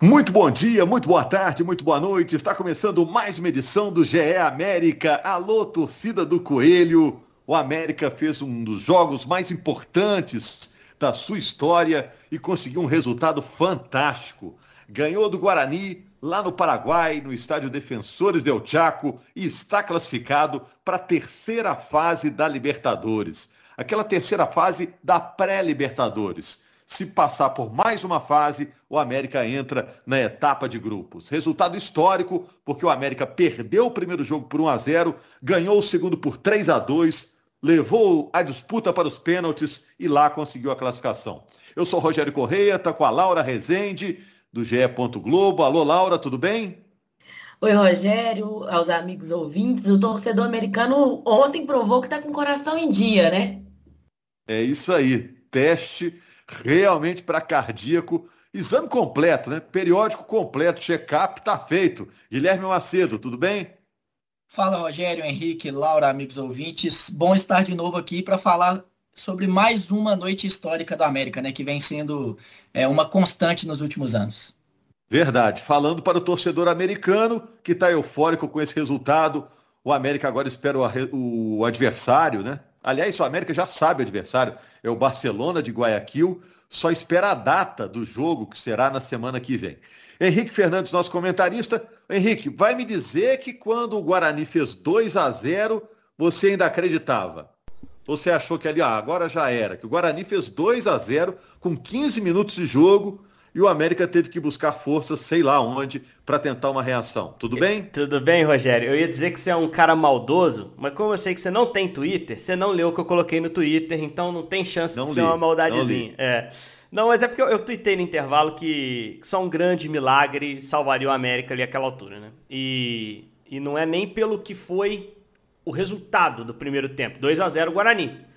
Muito bom dia, muito boa tarde, muito boa noite. Está começando mais uma edição do GE América. Alô, torcida do Coelho. O América fez um dos jogos mais importantes da sua história e conseguiu um resultado fantástico. Ganhou do Guarani lá no Paraguai, no estádio Defensores del Chaco e está classificado para a terceira fase da Libertadores. Aquela terceira fase da pré-Libertadores se passar por mais uma fase, o América entra na etapa de grupos. Resultado histórico, porque o América perdeu o primeiro jogo por 1 a 0, ganhou o segundo por 3 a 2, levou a disputa para os pênaltis e lá conseguiu a classificação. Eu sou Rogério Correia, tá com a Laura Rezende do GE. Globo. Alô, Laura, tudo bem? Oi, Rogério, aos amigos ouvintes. O torcedor americano ontem provou que está com o coração em dia, né? É isso aí. Teste realmente para cardíaco. Exame completo, né? Periódico completo, check-up tá feito. Guilherme Macedo, tudo bem? Fala, Rogério, Henrique, Laura, amigos ouvintes. Bom estar de novo aqui para falar sobre mais uma noite histórica do América, né? Que vem sendo é, uma constante nos últimos anos. Verdade. Falando para o torcedor americano que está eufórico com esse resultado, o América agora espera o, o adversário, né? Aliás, o América já sabe o adversário, é o Barcelona de Guayaquil, só espera a data do jogo, que será na semana que vem. Henrique Fernandes, nosso comentarista. Henrique, vai me dizer que quando o Guarani fez 2 a 0 você ainda acreditava? Você achou que ali, ah, agora já era, que o Guarani fez 2 a 0 com 15 minutos de jogo, e o América teve que buscar forças, sei lá onde, para tentar uma reação. Tudo bem? Tudo bem, Rogério. Eu ia dizer que você é um cara maldoso, mas como eu sei que você não tem Twitter, você não leu o que eu coloquei no Twitter, então não tem chance não de li, ser uma maldadezinha. Não, é. não, mas é porque eu, eu tuitei no intervalo que, que só um grande milagre salvaria o América ali àquela altura, né? E, e não é nem pelo que foi o resultado do primeiro tempo. 2 a 0 Guarani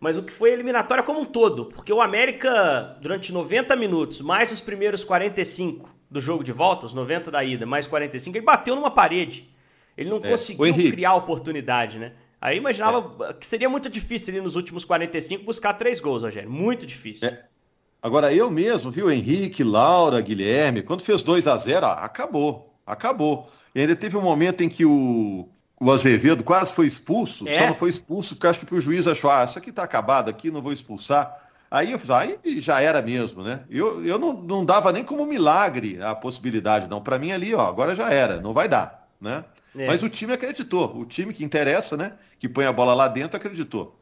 mas o que foi a eliminatória como um todo, porque o América, durante 90 minutos, mais os primeiros 45 do jogo de volta, os 90 da ida, mais 45, ele bateu numa parede. Ele não é, conseguiu criar oportunidade, né? Aí imaginava é. que seria muito difícil ali nos últimos 45 buscar três gols, Rogério. Muito difícil. É. Agora, eu mesmo, viu, Henrique, Laura, Guilherme, quando fez 2 a 0 acabou. Acabou. E ainda teve um momento em que o, o Azevedo quase foi expulso, é? só não foi expulso porque acho que o juiz achou, ah, isso aqui tá acabado aqui, não vou expulsar. Aí eu fiz, aí já era mesmo, né? Eu, eu não, não dava nem como milagre a possibilidade, não. Para mim ali, ó, agora já era, não vai dar, né? É. Mas o time acreditou, o time que interessa, né? Que põe a bola lá dentro, acreditou.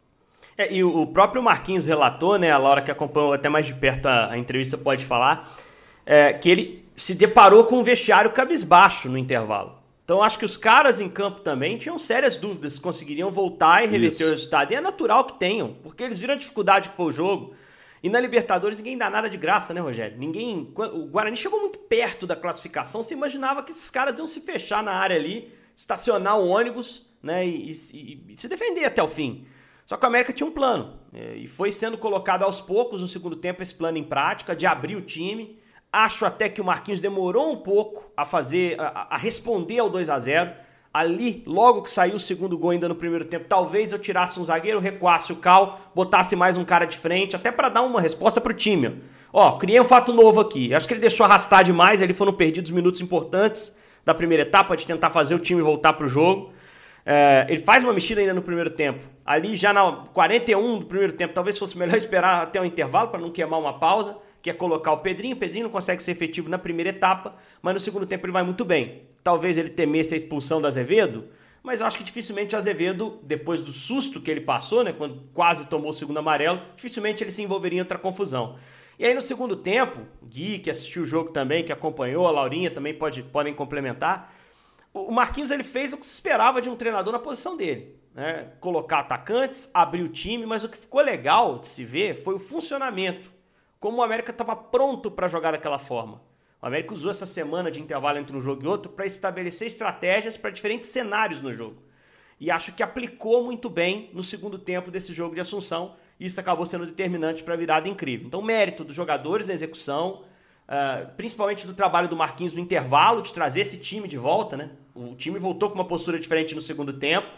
É, e o próprio Marquinhos relatou, né? A Laura que acompanhou até mais de perto a, a entrevista pode falar, é, que ele se deparou com um vestiário cabisbaixo no intervalo. Então acho que os caras em campo também tinham sérias dúvidas se conseguiriam voltar e reverter Isso. o resultado. E é natural que tenham, porque eles viram a dificuldade que foi o jogo. E na Libertadores ninguém dá nada de graça, né, Rogério? Ninguém. O Guarani chegou muito perto da classificação, se imaginava que esses caras iam se fechar na área ali, estacionar o ônibus, né, e, e, e se defender até o fim. Só que o América tinha um plano. É, e foi sendo colocado aos poucos no segundo tempo esse plano em prática, de abrir o time. Acho até que o Marquinhos demorou um pouco a fazer, a, a responder ao 2 a 0 Ali, logo que saiu o segundo gol ainda no primeiro tempo, talvez eu tirasse um zagueiro, recuasse o Cal, botasse mais um cara de frente, até para dar uma resposta pro time. Ó, criei um fato novo aqui. Acho que ele deixou arrastar demais, ali foram perdidos minutos importantes da primeira etapa de tentar fazer o time voltar pro jogo. É, ele faz uma mexida ainda no primeiro tempo. Ali já na 41 do primeiro tempo, talvez fosse melhor esperar até o intervalo para não queimar uma pausa que é colocar o Pedrinho. O Pedrinho não consegue ser efetivo na primeira etapa, mas no segundo tempo ele vai muito bem. Talvez ele temesse a expulsão do Azevedo, mas eu acho que dificilmente o Azevedo, depois do susto que ele passou, né, quando quase tomou o segundo amarelo, dificilmente ele se envolveria em outra confusão. E aí no segundo tempo, Gui, que assistiu o jogo também, que acompanhou, a Laurinha também pode, podem complementar, o Marquinhos ele fez o que se esperava de um treinador na posição dele. Né? Colocar atacantes, abrir o time, mas o que ficou legal de se ver foi o funcionamento como o América estava pronto para jogar daquela forma. O América usou essa semana de intervalo entre um jogo e outro para estabelecer estratégias para diferentes cenários no jogo. E acho que aplicou muito bem no segundo tempo desse jogo de Assunção. E isso acabou sendo determinante para a virada incrível. Então, mérito dos jogadores na execução, uh, principalmente do trabalho do Marquinhos no intervalo, de trazer esse time de volta. Né? O time voltou com uma postura diferente no segundo tempo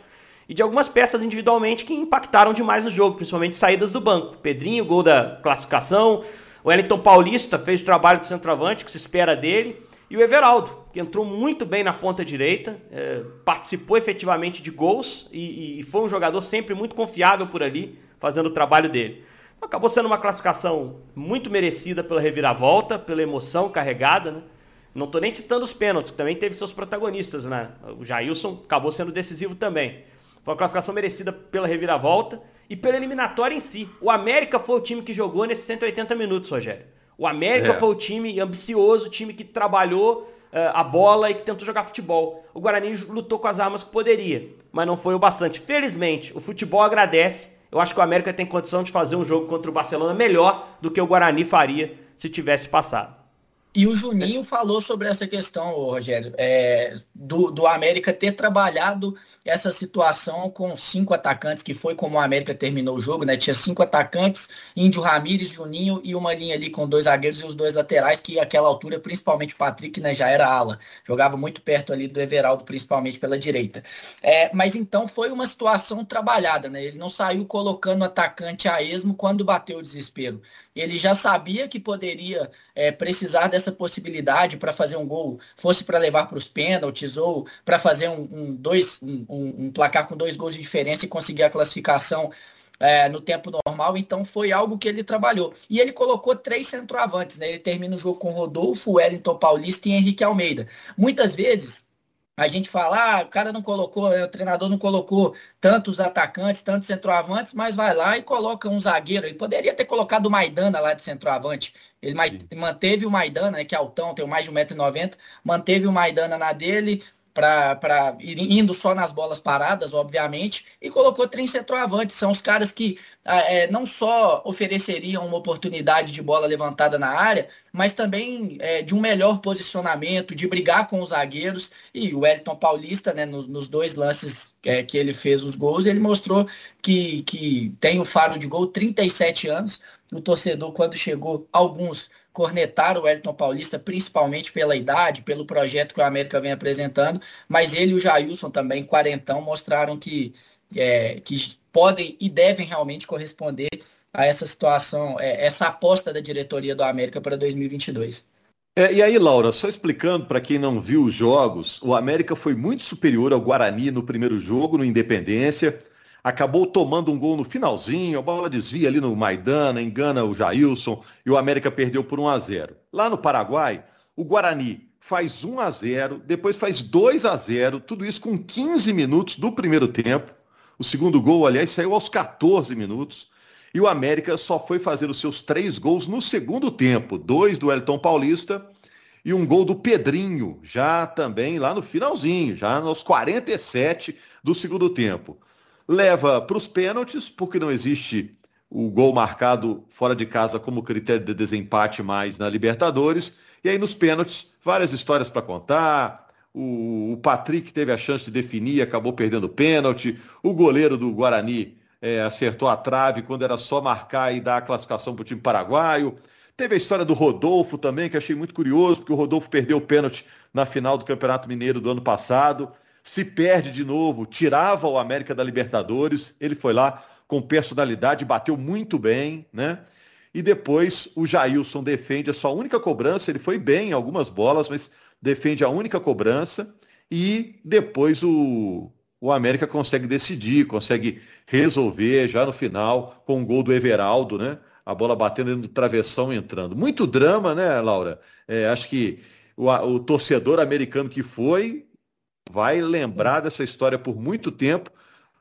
e de algumas peças individualmente que impactaram demais no jogo, principalmente saídas do banco. Pedrinho, gol da classificação, O Wellington Paulista fez o trabalho de centroavante que se espera dele. E o Everaldo, que entrou muito bem na ponta direita, é, participou efetivamente de gols e, e, foi um jogador sempre muito confiável por ali, fazendo o trabalho dele. Acabou sendo uma classificação muito merecida pela reviravolta, pela emoção carregada, né? Não estou nem citando os pênaltis, que também teve seus protagonistas, né? O Jailson acabou sendo decisivo também. Foi uma classificação merecida pela reviravolta e pela eliminatória em si. O América foi o time que jogou nesses 180 minutos, Rogério. O América é. foi o time ambicioso, o time que trabalhou uh, a bola e que tentou jogar futebol. O Guarani lutou com as armas que poderia, mas não foi o bastante. Felizmente, o futebol agradece. Eu acho que o América tem condição de fazer um jogo contra o Barcelona melhor do que o Guarani faria se tivesse passado. E o Juninho falou sobre essa questão, Rogério, é, do, do América ter trabalhado essa situação com cinco atacantes, que foi como o América terminou o jogo, né? Tinha cinco atacantes, Índio Ramírez, Juninho e uma linha ali com dois zagueiros e os dois laterais, que àquela altura, principalmente o Patrick, né, já era ala. Jogava muito perto ali do Everaldo, principalmente pela direita. É, mas então foi uma situação trabalhada, né? Ele não saiu colocando atacante a esmo quando bateu o desespero. Ele já sabia que poderia é, precisar dessa essa possibilidade para fazer um gol, fosse para levar para os pênaltis ou para fazer um, um dois, um, um, placar com dois gols de diferença e conseguir a classificação é, no tempo normal, então foi algo que ele trabalhou. E ele colocou três centroavantes, né? Ele termina o jogo com Rodolfo, Wellington Paulista e Henrique Almeida. Muitas vezes a gente fala, ah, o cara não colocou, o treinador não colocou tantos atacantes, tantos centroavantes, mas vai lá e coloca um zagueiro. Ele poderia ter colocado o Maidana lá de centroavante. Ele Sim. manteve o Maidana, né, que é altão, tem mais de 1,90m, manteve o Maidana na dele, para indo só nas bolas paradas, obviamente, e colocou três centroavantes. São os caras que ah, é, não só ofereceriam uma oportunidade de bola levantada na área, mas também é, de um melhor posicionamento, de brigar com os zagueiros. E o Wellington Paulista, né, nos, nos dois lances é, que ele fez os gols, ele mostrou que, que tem o faro de gol, 37 anos. O torcedor, quando chegou, alguns cornetaram o Wellington Paulista, principalmente pela idade, pelo projeto que o América vem apresentando, mas ele e o Jailson também, quarentão, mostraram que, é, que podem e devem realmente corresponder a essa situação, é, essa aposta da diretoria do América para 2022. É, e aí, Laura, só explicando para quem não viu os jogos, o América foi muito superior ao Guarani no primeiro jogo, no Independência acabou tomando um gol no finalzinho, a bola desvia ali no Maidana, engana o Jailson e o América perdeu por 1 a 0. Lá no Paraguai, o Guarani faz 1 a 0, depois faz 2 a 0, tudo isso com 15 minutos do primeiro tempo. O segundo gol, aliás, saiu aos 14 minutos. E o América só foi fazer os seus três gols no segundo tempo, dois do Elton Paulista e um gol do Pedrinho, já também lá no finalzinho, já nos 47 do segundo tempo leva para os pênaltis, porque não existe o gol marcado fora de casa como critério de desempate mais na Libertadores. E aí nos pênaltis, várias histórias para contar. O, o, Patrick teve a chance de definir, acabou perdendo o pênalti. O goleiro do Guarani é, acertou a trave quando era só marcar e dar a classificação para o time paraguaio. Teve a história do Rodolfo também, que achei muito curioso, porque o Rodolfo perdeu o pênalti na final do Campeonato Mineiro do ano passado se perde de novo, tirava o América da Libertadores, ele foi lá com personalidade, bateu muito bem, né? E depois o Jailson defende a sua única cobrança, ele foi bem em algumas bolas, mas defende a única cobrança e depois o, o América consegue decidir, consegue resolver já no final com o um gol do Everaldo, né? A bola batendo no travessão entrando. Muito drama, né, Laura? É, acho que o, o torcedor americano que foi vai lembrar dessa história por muito tempo.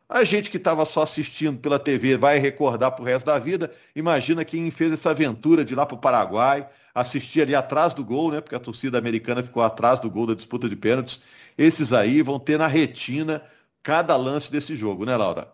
A gente que estava só assistindo pela TV vai recordar para o resto da vida. Imagina quem fez essa aventura de ir lá para o Paraguai, assistir ali atrás do gol, né? Porque a torcida americana ficou atrás do gol da disputa de pênaltis. Esses aí vão ter na retina cada lance desse jogo, né, Laura?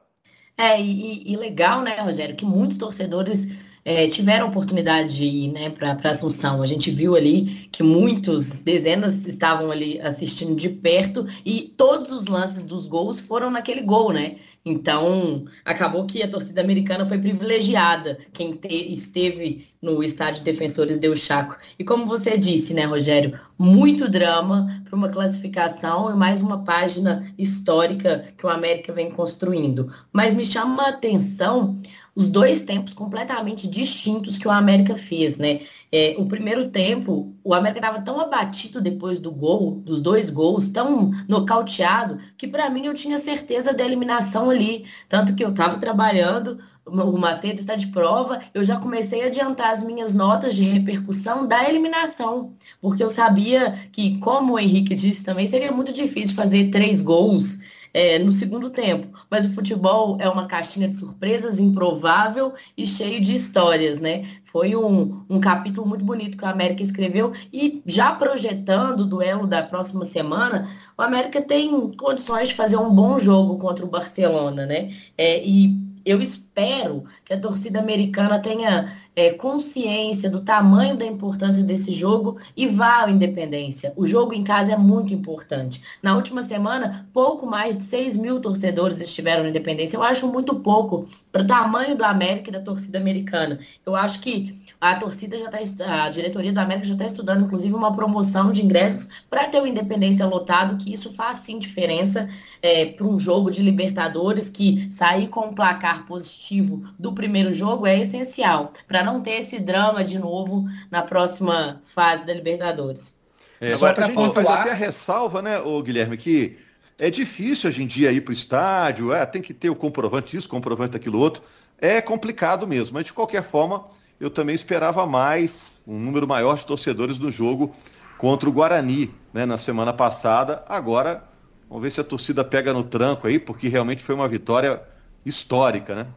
É, e, e legal, né, Rogério, que muitos torcedores é, tiveram oportunidade de ir né, para Assunção. A gente viu ali que muitos, dezenas, estavam ali assistindo de perto e todos os lances dos gols foram naquele gol, né? Então, acabou que a torcida americana foi privilegiada, quem te, esteve no estádio Defensores deu Chaco. E como você disse, né, Rogério, muito drama para uma classificação e mais uma página histórica que o América vem construindo. Mas me chama a atenção os dois tempos completamente distintos que o América fez, né? É, o primeiro tempo, o América estava tão abatido depois do gol, dos dois gols, tão nocauteado, que para mim eu tinha certeza da eliminação ali. Tanto que eu estava trabalhando, o Macedo está de prova, eu já comecei a adiantar as minhas notas de repercussão da eliminação, porque eu sabia que, como o Henrique disse também, seria muito difícil fazer três gols é, no segundo tempo. Mas o futebol é uma caixinha de surpresas improvável e cheio de histórias, né? Foi um, um capítulo muito bonito que o América escreveu e já projetando o duelo da próxima semana, o América tem condições de fazer um bom jogo contra o Barcelona, né? É, e eu espero que a torcida americana tenha é, consciência do tamanho da importância desse jogo e vá à Independência. O jogo em casa é muito importante. Na última semana, pouco mais de 6 mil torcedores estiveram na Independência. Eu acho muito pouco para o tamanho do América e da torcida americana. Eu acho que a torcida já está, a diretoria do América já está estudando, inclusive, uma promoção de ingressos para ter o Independência lotado, que isso faz sim diferença é, para um jogo de Libertadores, que sair com um placar positivo do primeiro jogo é essencial, para não ter esse drama de novo na próxima fase da Libertadores. É, agora, a gente pontuar... faz até a ressalva, né, o Guilherme, que é difícil hoje em dia ir para o estádio, é, tem que ter o comprovante isso, comprovante aquilo outro. É complicado mesmo, mas de qualquer forma eu também esperava mais, um número maior de torcedores no jogo contra o Guarani, né, na semana passada. Agora, vamos ver se a torcida pega no tranco aí, porque realmente foi uma vitória histórica, né?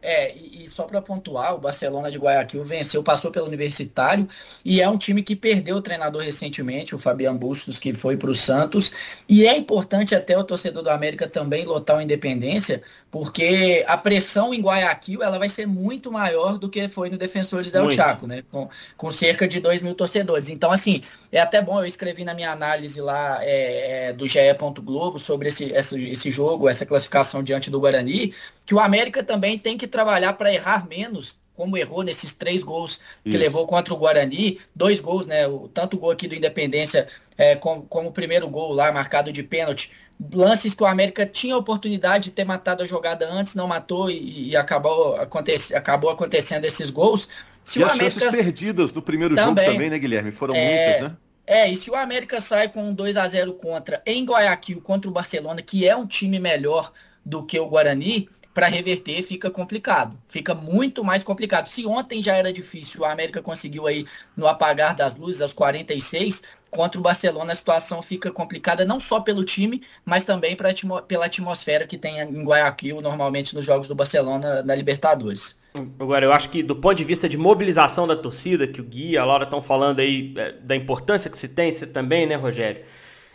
É, e, e só para pontuar, o Barcelona de Guayaquil venceu, passou pelo Universitário e é um time que perdeu o treinador recentemente, o Fabian Bustos, que foi para o Santos. E é importante até o torcedor do América também lotar o Independência, porque a pressão em Guayaquil ela vai ser muito maior do que foi no Defensores del Chaco, né? Com, com cerca de 2 mil torcedores. Então, assim, é até bom, eu escrevi na minha análise lá é, é, do GE. Globo sobre esse, esse, esse jogo, essa classificação diante do Guarani, que o América também tem que trabalhar para errar menos, como errou nesses três gols que Isso. levou contra o Guarani, dois gols, né? O, tanto o gol aqui do Independência é, como, como o primeiro gol lá, marcado de pênalti. Lances que o América tinha a oportunidade de ter matado a jogada antes, não matou e, e acabou, aconte, acabou acontecendo esses gols. Se e as América... chances perdidas do primeiro também, jogo também, né, Guilherme? Foram é... muitas, né? É, e se o América sai com um 2 a 0 contra em Guayaquil contra o Barcelona, que é um time melhor do que o Guarani, para reverter fica complicado. Fica muito mais complicado. Se ontem já era difícil, o América conseguiu aí no apagar das luzes aos 46, contra o Barcelona a situação fica complicada não só pelo time, mas também pra, pela atmosfera que tem em Guayaquil normalmente nos jogos do Barcelona na Libertadores. Agora, eu acho que do ponto de vista de mobilização da torcida, que o Gui e a Laura estão falando aí é, da importância que se tem, você também, né, Rogério?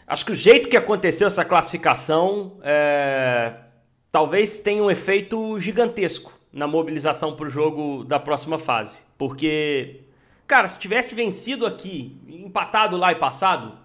Acho que o jeito que aconteceu essa classificação é, talvez tenha um efeito gigantesco na mobilização para o jogo da próxima fase. Porque, cara, se tivesse vencido aqui, empatado lá e passado,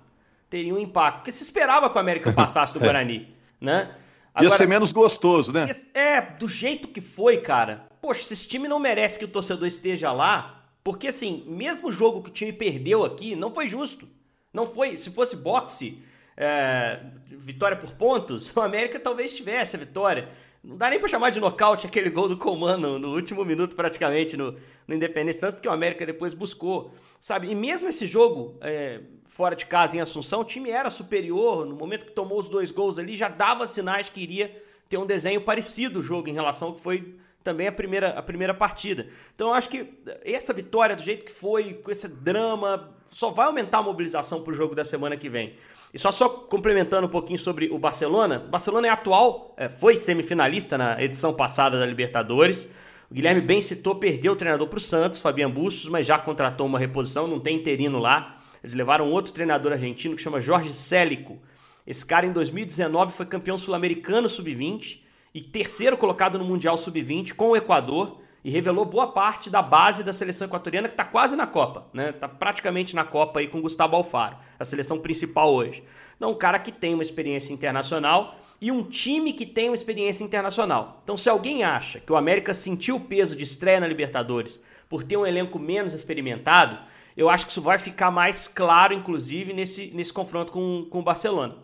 teria um impacto. Porque se esperava que o América passasse do Guarani, né? Agora, Ia ser menos gostoso, né? É, do jeito que foi, cara. Poxa, se esse time não merece que o torcedor esteja lá, porque assim, mesmo o jogo que o time perdeu aqui, não foi justo. Não foi, se fosse boxe, é, vitória por pontos, o América talvez tivesse a vitória. Não dá nem para chamar de nocaute aquele gol do Comando no último minuto, praticamente, no, no Independência, tanto que o América depois buscou, sabe? E mesmo esse jogo, é, fora de casa em Assunção, o time era superior, no momento que tomou os dois gols ali, já dava sinais que iria ter um desenho parecido o jogo em relação ao que foi também a primeira, a primeira partida. Então eu acho que essa vitória, do jeito que foi, com esse drama, só vai aumentar a mobilização para o jogo da semana que vem. E só, só complementando um pouquinho sobre o Barcelona, o Barcelona é atual, é, foi semifinalista na edição passada da Libertadores. O Guilherme bem citou, perdeu o treinador para o Santos, Fabian Bustos, mas já contratou uma reposição, não tem interino lá. Eles levaram outro treinador argentino que chama Jorge Célico. Esse cara em 2019 foi campeão sul-americano sub-20 e terceiro colocado no Mundial sub-20 com o Equador e revelou boa parte da base da seleção equatoriana que está quase na Copa, né? Está praticamente na Copa aí com Gustavo Alfaro, a seleção principal hoje. Então, um cara que tem uma experiência internacional e um time que tem uma experiência internacional. Então, se alguém acha que o América sentiu o peso de estreia na Libertadores por ter um elenco menos experimentado, eu acho que isso vai ficar mais claro, inclusive, nesse, nesse confronto com, com o Barcelona.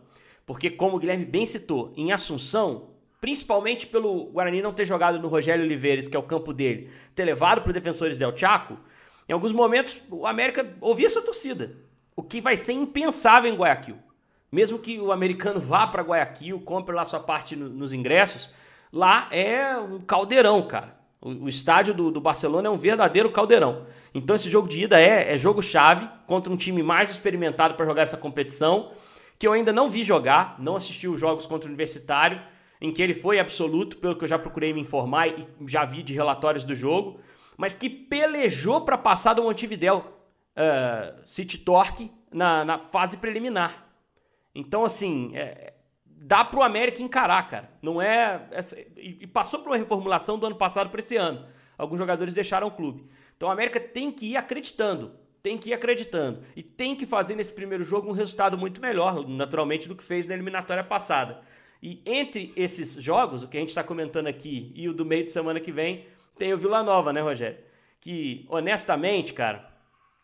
Porque, como o Guilherme bem citou, em Assunção, principalmente pelo Guarani não ter jogado no Rogério Oliveiras, que é o campo dele, ter levado para o Defensores del Chaco, em alguns momentos o América ouvia essa torcida, o que vai ser impensável em Guayaquil. Mesmo que o americano vá para Guayaquil, compre lá sua parte no, nos ingressos, lá é um caldeirão, cara. O, o estádio do, do, Barcelona é um verdadeiro caldeirão. Então esse jogo de ida é, é jogo-chave contra um time mais experimentado para jogar essa competição, que eu ainda não vi jogar, não assisti os jogos contra o Universitário, em que ele foi absoluto, pelo que eu já procurei me informar e já vi de relatórios do jogo, mas que pelejou para passar do Montevideo uh, City Torque na, na, fase preliminar. Então, assim, é, dá para o América encarar, cara. Não é. Essa, e, e, passou por uma reformulação do ano passado para esse ano. Alguns jogadores deixaram o clube. Então, o América tem que ir acreditando. Tem que ir acreditando. E tem que fazer nesse primeiro jogo um resultado muito melhor, naturalmente, do que fez na eliminatória passada. E entre esses jogos, o que a gente está comentando aqui e o do meio de semana que vem, tem o Vila Nova, né, Rogério? Que, honestamente, cara,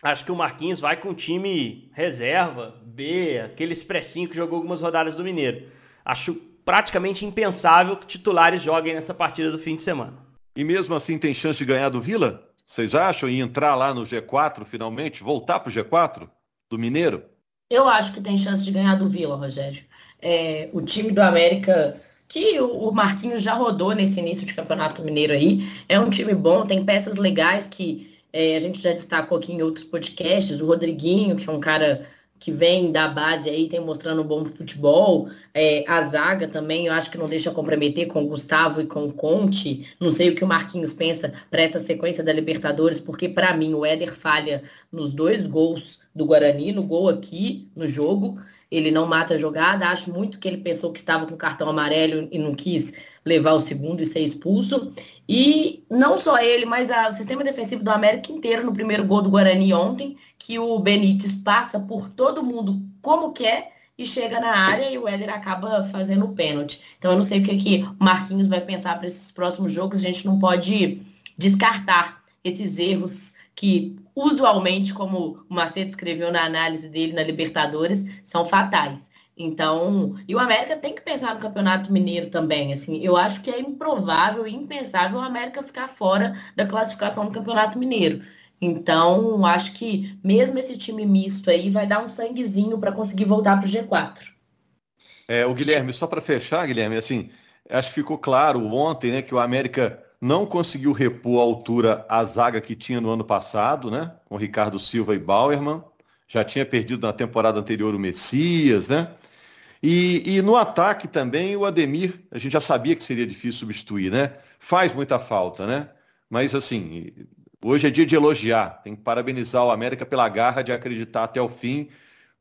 acho que o Marquinhos vai com time reserva, B, aquele expressinho que jogou algumas rodadas do Mineiro. Acho praticamente impensável que titulares joguem nessa partida do fim de semana. E mesmo assim tem chance de ganhar do Vila? Vocês acham? E entrar lá no G4 finalmente? Voltar para o G4 do Mineiro? Eu acho que tem chance de ganhar do Vila, Rogério é, o time do América, que o Marquinhos já rodou nesse início de campeonato mineiro aí, é um time bom, tem peças legais que é, a gente já destacou aqui em outros podcasts, o Rodriguinho, que é um cara que vem da base aí, tem mostrando um bom futebol. É, a zaga também, eu acho que não deixa comprometer com o Gustavo e com o Conte. Não sei o que o Marquinhos pensa para essa sequência da Libertadores, porque para mim o Éder falha nos dois gols do Guarani, no gol aqui no jogo ele não mata a jogada. Acho muito que ele pensou que estava com cartão amarelo e não quis levar o segundo e ser expulso. E não só ele, mas a, o sistema defensivo do América inteiro no primeiro gol do Guarani ontem, que o Benítez passa por todo mundo como quer e chega na área e o Éder acaba fazendo o pênalti. Então eu não sei o que, que o Marquinhos vai pensar para esses próximos jogos. A gente não pode descartar esses erros que usualmente, como o Macedo escreveu na análise dele na Libertadores, são fatais. Então, e o América tem que pensar no Campeonato Mineiro também. Assim, eu acho que é improvável e impensável o América ficar fora da classificação do Campeonato Mineiro. Então, acho que mesmo esse time misto aí vai dar um sanguezinho para conseguir voltar para o G4. É, o Guilherme, só para fechar, Guilherme, assim, acho que ficou claro ontem, né, que o América não conseguiu repor a altura a zaga que tinha no ano passado, né? Com Ricardo Silva e Bauerman. Já tinha perdido na temporada anterior o Messias, né? E, e, no ataque também o Ademir, a gente já sabia que seria difícil substituir, né? Faz muita falta, né? Mas assim, hoje é dia de elogiar. Tem que parabenizar o América pela garra de acreditar até o fim.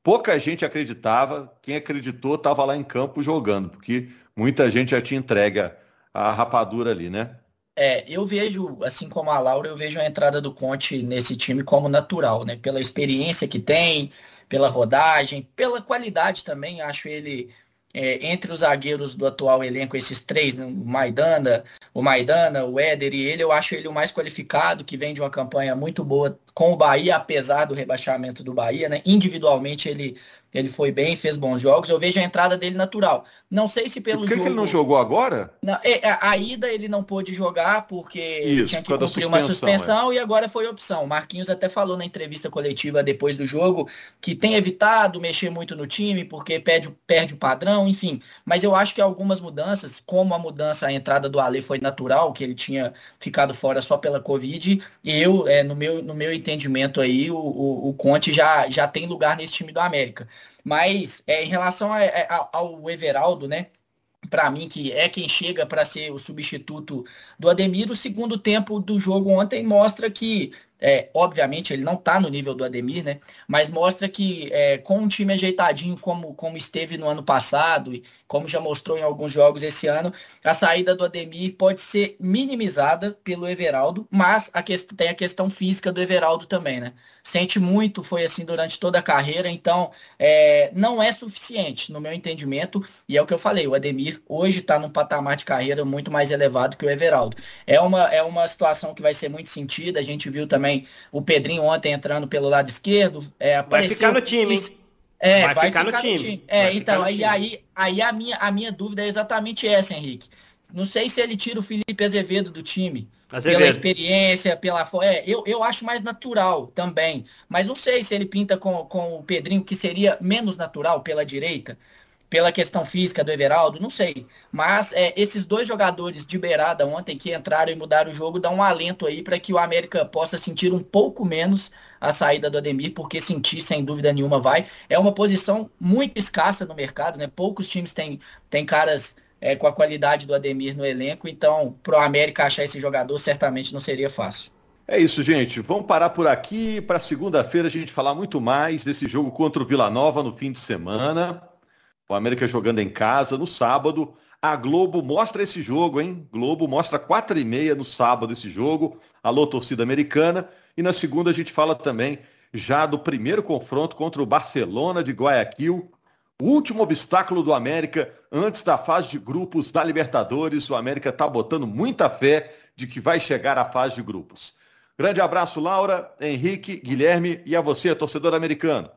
Pouca gente acreditava, quem acreditou estava lá em campo jogando, porque muita gente já tinha entregue a rapadura ali, né? É, eu vejo, assim como a Laura, eu vejo a entrada do Conte nesse time como natural, né? Pela experiência que tem, pela rodagem, pela qualidade também. Acho ele é, entre os zagueiros do atual elenco, esses três, né? o Maidana, o Maidana, o Éder e ele, eu acho ele o mais qualificado, que vem de uma campanha muito boa com o Bahia, apesar do rebaixamento do Bahia, né? Individualmente ele ele foi bem, fez bons jogos. Eu vejo a entrada dele natural. Não sei se pelo e por que, jogo... que ele não jogou agora? Na, é, a, a, ida ele não pôde jogar porque Isso, tinha que cumprir suspensão, uma suspensão é. e agora foi opção. Marquinhos até falou na entrevista coletiva depois do jogo que tem evitado mexer muito no time porque perde, perde o padrão, enfim. Mas eu acho que algumas mudanças, como a mudança, a entrada do Ale foi natural, que ele tinha ficado fora só pela Covid, eu, é, no, meu, no meu entendimento aí, o, o, o Conte já, já tem lugar nesse time do América. Mas é, em relação a, é, a, ao Everaldo, né? Para mim, que é quem chega para ser o substituto do Ademir, o segundo tempo do jogo ontem mostra que é, obviamente ele não está no nível do Ademir, né? Mas mostra que é, com um time ajeitadinho como, como esteve no ano passado e como já mostrou em alguns jogos esse ano, a saída do Ademir pode ser minimizada pelo Everaldo, mas a tem a questão física do Everaldo também, né? Sente muito, foi assim durante toda a carreira, então é, não é suficiente, no meu entendimento, e é o que eu falei, o Ademir hoje está num patamar de carreira muito mais elevado que o Everaldo. É uma, é uma situação que vai ser muito sentida, a gente viu também também o Pedrinho ontem entrando pelo lado esquerdo. É, vai ficar no time, hein? É, vai, vai ficar, ficar, no time. time. É, vai então, aí, time. aí, aí a, minha, a minha dúvida é exatamente essa, Henrique. Não sei se ele tira o Felipe Azevedo do time. Azevedo. Pela experiência, pela. É, eu, eu acho mais natural também. Mas não sei se ele pinta com, com o Pedrinho, que seria menos natural pela direita pela questão física do Everaldo, não sei. Mas é, esses dois jogadores de beirada ontem que entraram e mudaram o jogo dão um alento aí para que o América possa sentir um pouco menos a saída do Ademir, porque sentir sem dúvida nenhuma vai. É uma posição muito escassa no mercado, né? Poucos times têm, têm caras é, com a qualidade do Ademir no elenco, então para o América achar esse jogador certamente não seria fácil. É isso, gente. Vamos parar por aqui para segunda-feira a gente falar muito mais desse jogo contra o Vila Nova no fim de semana. O América jogando em casa no sábado. A Globo mostra esse jogo, hein? Globo mostra quatro e meia no sábado esse jogo. Alô, torcida americana. E na segunda a gente fala também já do primeiro confronto contra o Barcelona de Guayaquil. O último obstáculo do América antes da fase de grupos da Libertadores. O América está botando muita fé de que vai chegar à fase de grupos. Grande abraço, Laura, Henrique, Guilherme e a você, torcedor americano.